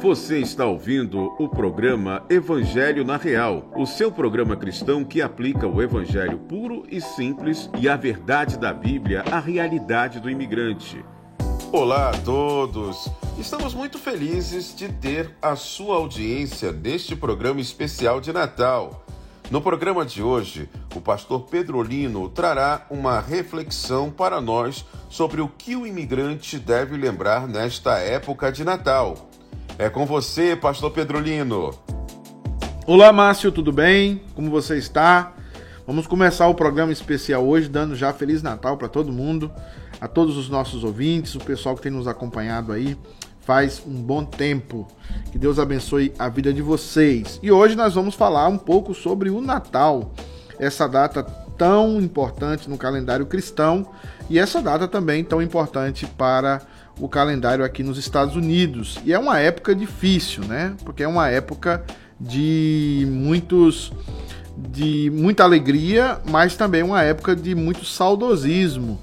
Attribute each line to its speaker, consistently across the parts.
Speaker 1: Você está ouvindo o programa Evangelho na Real, o seu programa cristão que aplica o evangelho puro e simples e a verdade da Bíblia à realidade do imigrante. Olá a todos! Estamos muito felizes de ter a sua audiência neste programa especial de Natal. No programa de hoje, o pastor Pedrolino trará uma reflexão para nós sobre o que o imigrante deve lembrar nesta época de Natal. É com você, pastor Pedrolino.
Speaker 2: Olá, Márcio, tudo bem? Como você está? Vamos começar o programa especial hoje, dando já Feliz Natal para todo mundo, a todos os nossos ouvintes, o pessoal que tem nos acompanhado aí faz um bom tempo. Que Deus abençoe a vida de vocês. E hoje nós vamos falar um pouco sobre o Natal, essa data tão importante no calendário cristão e essa data também tão importante para o calendário aqui nos Estados Unidos. E é uma época difícil, né? Porque é uma época de muitos de muita alegria, mas também uma época de muito saudosismo,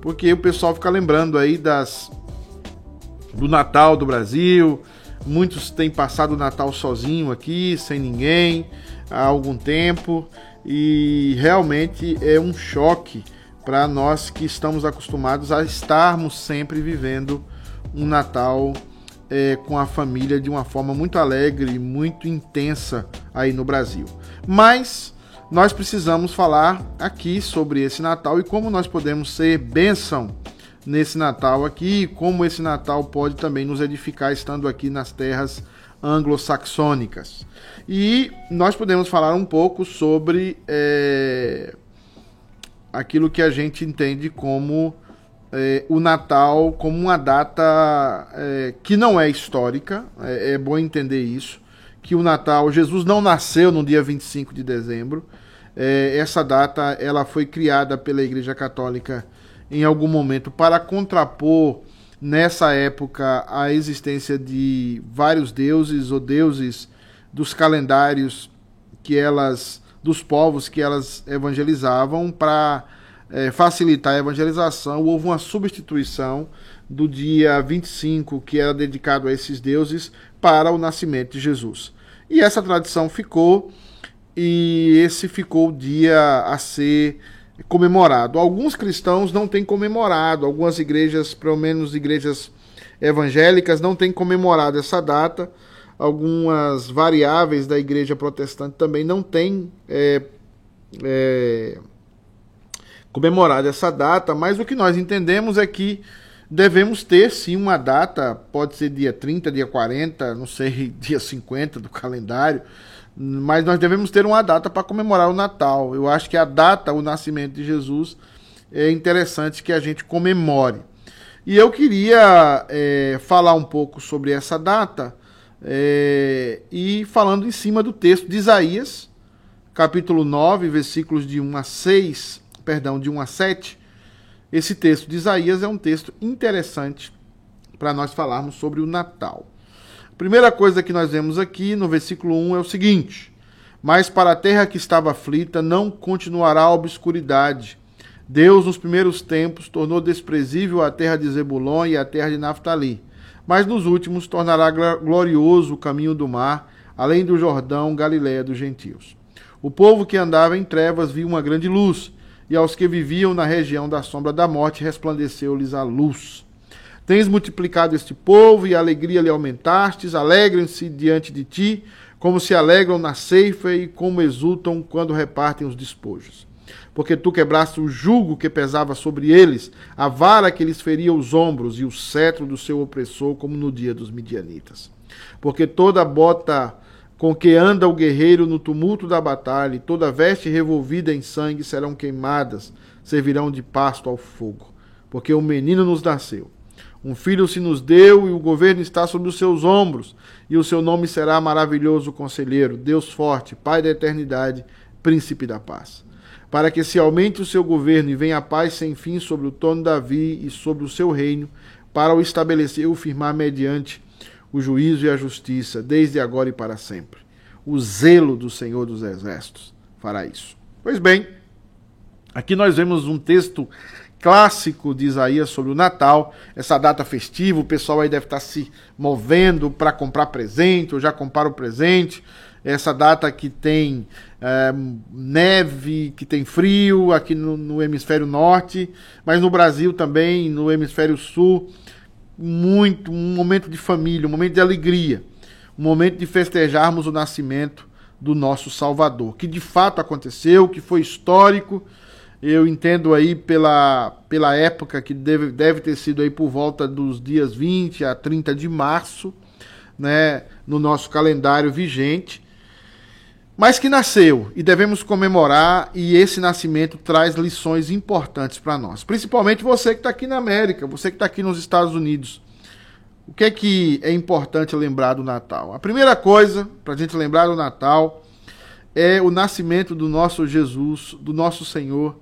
Speaker 2: porque o pessoal fica lembrando aí das do Natal do Brasil. Muitos têm passado o Natal sozinho aqui, sem ninguém, há algum tempo, e realmente é um choque para nós que estamos acostumados a estarmos sempre vivendo um Natal é, com a família de uma forma muito alegre, muito intensa aí no Brasil. Mas nós precisamos falar aqui sobre esse Natal e como nós podemos ser bênção nesse Natal aqui, como esse Natal pode também nos edificar estando aqui nas terras anglo-saxônicas. E nós podemos falar um pouco sobre é, aquilo que a gente entende como é, o Natal como uma data é, que não é histórica, é, é, bom entender isso, que o Natal, Jesus não nasceu no dia 25 de dezembro, essa data ela foi criada pela Igreja Católica em algum momento para contrapor nessa época a existência de vários deuses ou deuses dos calendários que elas dos povos que elas evangelizavam para é, facilitar a evangelização, houve uma substituição do dia 25, que era dedicado a esses deuses, para o nascimento de Jesus. E essa tradição ficou, e esse ficou o dia a ser comemorado. Alguns cristãos não têm comemorado, algumas igrejas, pelo menos igrejas evangélicas, não têm comemorado essa data algumas variáveis da igreja protestante também não têm é, é, comemorado essa data, mas o que nós entendemos é que devemos ter sim uma data, pode ser dia 30, dia 40, não sei, dia 50 do calendário, mas nós devemos ter uma data para comemorar o Natal. Eu acho que a data, o nascimento de Jesus, é interessante que a gente comemore. E eu queria é, falar um pouco sobre essa data é, e falando em cima do texto de Isaías, capítulo 9, versículos de 1 a 6, perdão, de 1 a 7. Esse texto de Isaías é um texto interessante para nós falarmos sobre o Natal. A primeira coisa que nós vemos aqui no versículo 1 é o seguinte: Mas para a terra que estava aflita não continuará a obscuridade. Deus, nos primeiros tempos, tornou desprezível a terra de Zebulon e a terra de Naphtali mas nos últimos tornará glorioso o caminho do mar, além do Jordão, Galiléia dos gentios. O povo que andava em trevas viu uma grande luz, e aos que viviam na região da sombra da morte resplandeceu-lhes a luz. Tens multiplicado este povo e a alegria lhe aumentastes, alegrem-se diante de ti, como se alegram na ceifa e como exultam quando repartem os despojos porque tu quebraste o jugo que pesava sobre eles, a vara que lhes feria os ombros e o cetro do seu opressor, como no dia dos midianitas. Porque toda bota com que anda o guerreiro no tumulto da batalha, e toda veste revolvida em sangue serão queimadas, servirão de pasto ao fogo. Porque um menino nos nasceu. Um filho se nos deu e o governo está sobre os seus ombros, e o seu nome será maravilhoso conselheiro, Deus forte, Pai da eternidade, príncipe da paz para que se aumente o seu governo e venha a paz sem fim sobre o trono de Davi e sobre o seu reino, para o estabelecer e o firmar mediante o juízo e a justiça, desde agora e para sempre. O zelo do Senhor dos Exércitos fará isso. Pois bem, aqui nós vemos um texto clássico de Isaías sobre o Natal, essa data festiva, o pessoal aí deve estar se movendo para comprar presente, ou já compraram o presente. Essa data que tem é, neve, que tem frio aqui no, no, hemisfério norte, mas no Brasil também, no hemisfério sul, muito um momento de família, um momento de alegria, um momento de festejarmos o nascimento do nosso Salvador, que de fato aconteceu, que foi histórico. Eu entendo aí pela, pela época que deve, deve ter sido aí por volta dos dias 20 a 30 de março, né, no nosso calendário vigente, mas que nasceu e devemos comemorar, e esse nascimento traz lições importantes para nós, principalmente você que está aqui na América, você que está aqui nos Estados Unidos. O que é que é importante lembrar do Natal? A primeira coisa para a gente lembrar do Natal é o nascimento do nosso Jesus, do nosso Senhor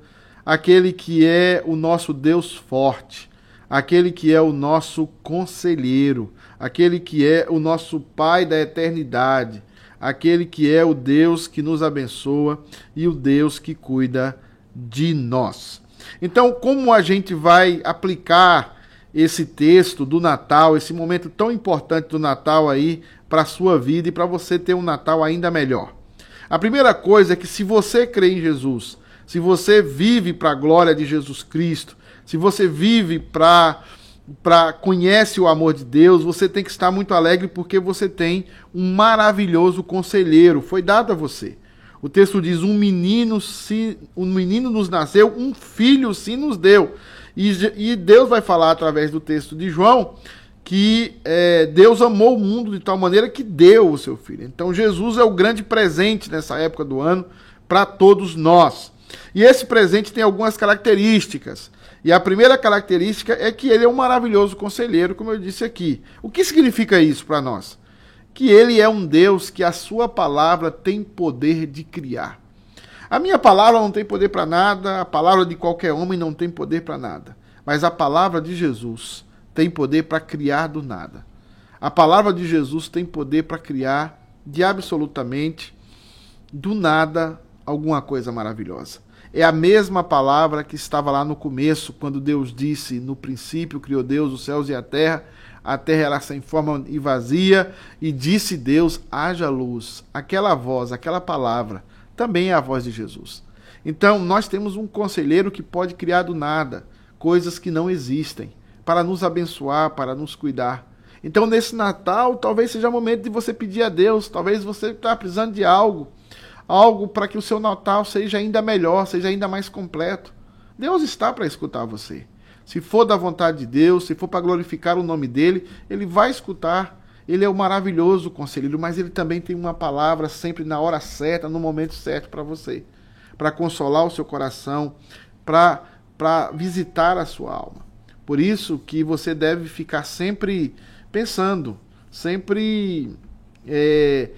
Speaker 2: aquele que é o nosso Deus forte, aquele que é o nosso conselheiro, aquele que é o nosso Pai da eternidade, aquele que é o Deus que nos abençoa e o Deus que cuida de nós. Então, como a gente vai aplicar esse texto do Natal, esse momento tão importante do Natal aí para a sua vida e para você ter um Natal ainda melhor? A primeira coisa é que se você crê em Jesus, se você vive para a glória de Jesus Cristo, se você vive para para conhece o amor de Deus, você tem que estar muito alegre porque você tem um maravilhoso conselheiro, foi dado a você. O texto diz: um menino se um menino nos nasceu, um filho se nos deu. E, e Deus vai falar através do texto de João que é, Deus amou o mundo de tal maneira que deu o seu filho. Então Jesus é o grande presente nessa época do ano para todos nós. E esse presente tem algumas características. E a primeira característica é que ele é um maravilhoso conselheiro, como eu disse aqui. O que significa isso para nós? Que ele é um Deus que a sua palavra tem poder de criar. A minha palavra não tem poder para nada, a palavra de qualquer homem não tem poder para nada. Mas a palavra de Jesus tem poder para criar do nada. A palavra de Jesus tem poder para criar de absolutamente do nada alguma coisa maravilhosa. É a mesma palavra que estava lá no começo, quando Deus disse: No princípio criou Deus os céus e a terra, a terra era sem forma e vazia, e disse Deus: haja luz. Aquela voz, aquela palavra, também é a voz de Jesus. Então, nós temos um conselheiro que pode criar do nada coisas que não existem, para nos abençoar, para nos cuidar. Então, nesse Natal, talvez seja o momento de você pedir a Deus, talvez você está precisando de algo algo para que o seu Natal seja ainda melhor, seja ainda mais completo. Deus está para escutar você. Se for da vontade de Deus, se for para glorificar o nome dele, ele vai escutar. Ele é o maravilhoso conselheiro, mas ele também tem uma palavra sempre na hora certa, no momento certo para você, para consolar o seu coração, para para visitar a sua alma. Por isso que você deve ficar sempre pensando, sempre é,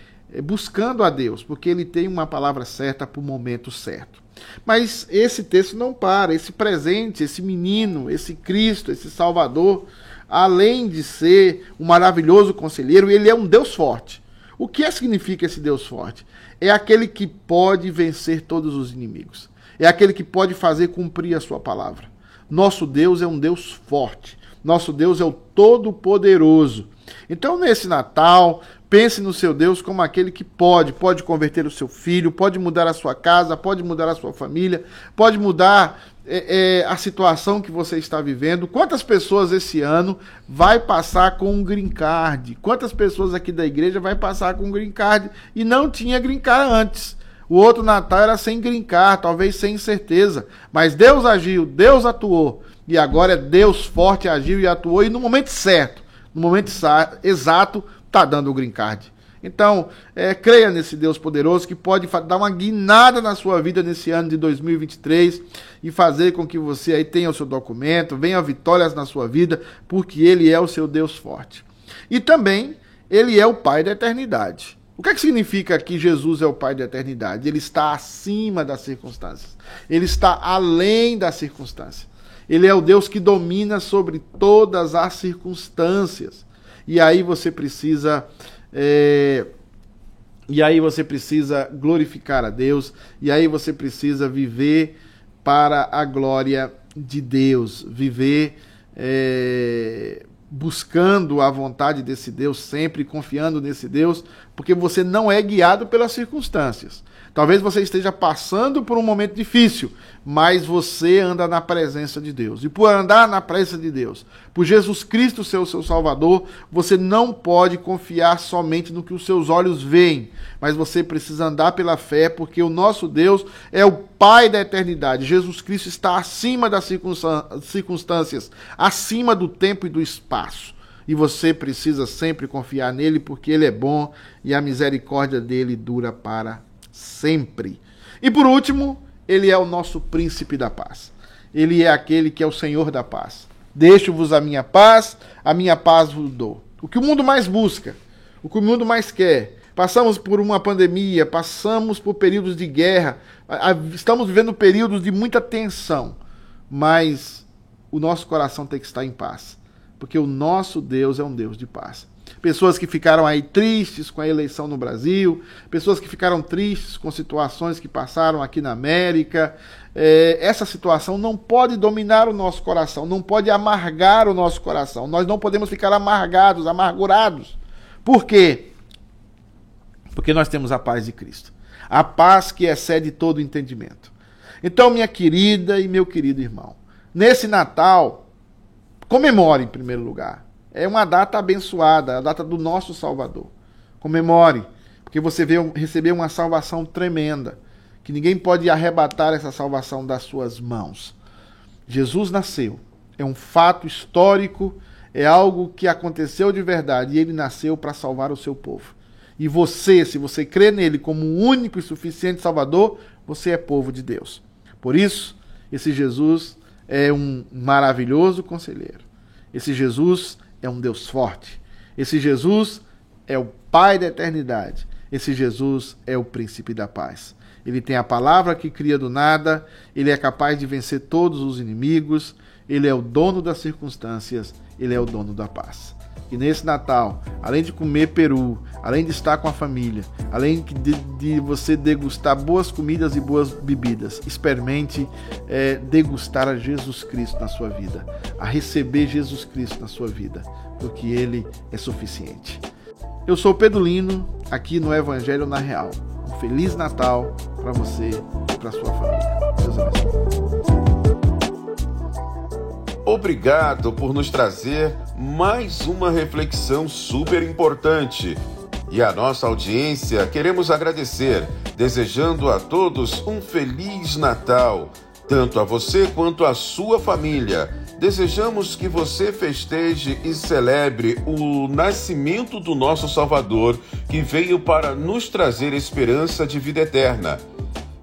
Speaker 2: buscando a Deus, porque ele tem uma palavra certa para o momento certo. Mas esse texto não para, esse presente, esse menino, esse Cristo, esse Salvador, além de ser um maravilhoso conselheiro, ele é um Deus forte. O que significa esse Deus forte? É aquele que pode vencer todos os inimigos. É aquele que pode fazer cumprir a sua palavra. Nosso Deus é um Deus forte. Nosso Deus é o Todo-Poderoso. Então, nesse Natal, Pense no seu Deus como aquele que pode, pode converter o seu filho, pode mudar a sua casa, pode mudar a sua família, pode mudar é, é, a situação que você está vivendo. Quantas pessoas esse ano vai passar com um green card? Quantas pessoas aqui da igreja vai passar com um green card e não tinha green card antes? O outro Natal era sem green card, talvez sem certeza. Mas Deus agiu, Deus atuou. E agora é Deus forte agiu e atuou e no momento certo, no momento exato, está dando o green card. Então, é, creia nesse Deus poderoso que pode dar uma guinada na sua vida nesse ano de 2023 e fazer com que você aí tenha o seu documento, venha vitórias na sua vida, porque Ele é o seu Deus forte. E também, Ele é o Pai da eternidade. O que, é que significa que Jesus é o Pai da eternidade? Ele está acima das circunstâncias. Ele está além das circunstâncias. Ele é o Deus que domina sobre todas as circunstâncias. E aí você precisa. É, e aí você precisa glorificar a Deus. E aí você precisa viver para a glória de Deus, viver é, buscando a vontade desse Deus, sempre confiando nesse Deus, porque você não é guiado pelas circunstâncias. Talvez você esteja passando por um momento difícil, mas você anda na presença de Deus. E por andar na presença de Deus, por Jesus Cristo ser o seu Salvador, você não pode confiar somente no que os seus olhos veem, mas você precisa andar pela fé, porque o nosso Deus é o Pai da eternidade. Jesus Cristo está acima das circunstâncias, acima do tempo e do espaço. E você precisa sempre confiar nele, porque ele é bom e a misericórdia dele dura para sempre. E por último, ele é o nosso príncipe da paz. Ele é aquele que é o Senhor da paz. Deixo-vos a minha paz, a minha paz vos dou. O que o mundo mais busca, o que o mundo mais quer. Passamos por uma pandemia, passamos por períodos de guerra, estamos vivendo períodos de muita tensão, mas o nosso coração tem que estar em paz, porque o nosso Deus é um Deus de paz pessoas que ficaram aí tristes com a eleição no Brasil, pessoas que ficaram tristes com situações que passaram aqui na América. É, essa situação não pode dominar o nosso coração, não pode amargar o nosso coração. Nós não podemos ficar amargados, amargurados. Por quê? Porque nós temos a paz de Cristo. A paz que excede todo entendimento. Então, minha querida e meu querido irmão, nesse Natal, comemore em primeiro lugar é uma data abençoada, a data do nosso Salvador. Comemore, porque você veio receber uma salvação tremenda, que ninguém pode arrebatar essa salvação das suas mãos. Jesus nasceu, é um fato histórico, é algo que aconteceu de verdade e ele nasceu para salvar o seu povo. E você, se você crê nele como o único e suficiente Salvador, você é povo de Deus. Por isso, esse Jesus é um maravilhoso conselheiro. Esse Jesus é um Deus forte. Esse Jesus é o Pai da eternidade. Esse Jesus é o príncipe da paz. Ele tem a palavra que cria do nada, ele é capaz de vencer todos os inimigos, ele é o dono das circunstâncias, ele é o dono da paz. E nesse Natal, além de comer peru, além de estar com a família, além de, de você degustar boas comidas e boas bebidas, experimente é, degustar a Jesus Cristo na sua vida, a receber Jesus Cristo na sua vida, porque Ele é suficiente. Eu sou Pedro Lino, aqui no Evangelho na Real. Um Feliz Natal para você e para sua família. Deus abençoe.
Speaker 1: Obrigado por nos trazer mais uma reflexão super importante. E a nossa audiência queremos agradecer, desejando a todos um feliz Natal, tanto a você quanto a sua família. Desejamos que você festeje e celebre o nascimento do nosso Salvador, que veio para nos trazer esperança de vida eterna.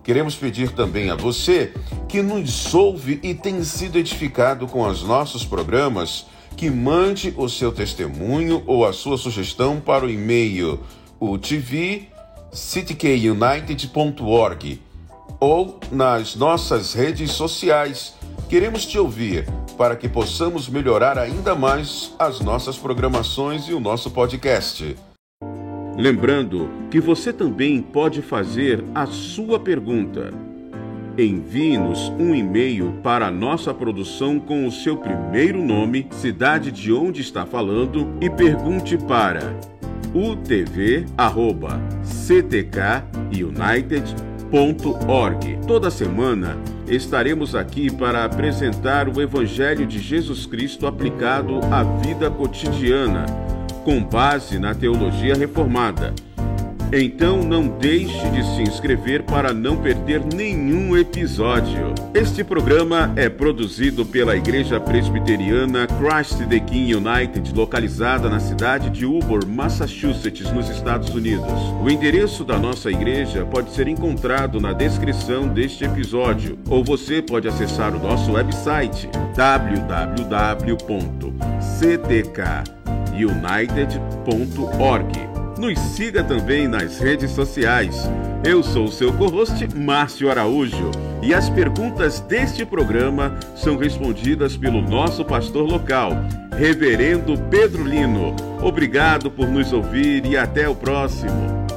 Speaker 1: Queremos pedir também a você que nos ouve e tem sido edificado com os nossos programas, que mande o seu testemunho ou a sua sugestão para o e-mail utv.cityunited.org ou nas nossas redes sociais. Queremos te ouvir para que possamos melhorar ainda mais as nossas programações e o nosso podcast. Lembrando que você também pode fazer a sua pergunta. Envie-nos um e-mail para nossa produção com o seu primeiro nome, cidade de onde está falando e pergunte para utv@ctkunited.org. Toda semana estaremos aqui para apresentar o evangelho de Jesus Cristo aplicado à vida cotidiana com base na teologia reformada. Então não deixe de se inscrever para não perder nenhum episódio. Este programa é produzido pela Igreja Presbiteriana Christ the King United, localizada na cidade de Ubor, Massachusetts, nos Estados Unidos. O endereço da nossa igreja pode ser encontrado na descrição deste episódio, ou você pode acessar o nosso website www.ctk united.org. Nos siga também nas redes sociais. Eu sou o seu co-host, Márcio Araújo, e as perguntas deste programa são respondidas pelo nosso pastor local, Reverendo Pedro Lino. Obrigado por nos ouvir e até o próximo.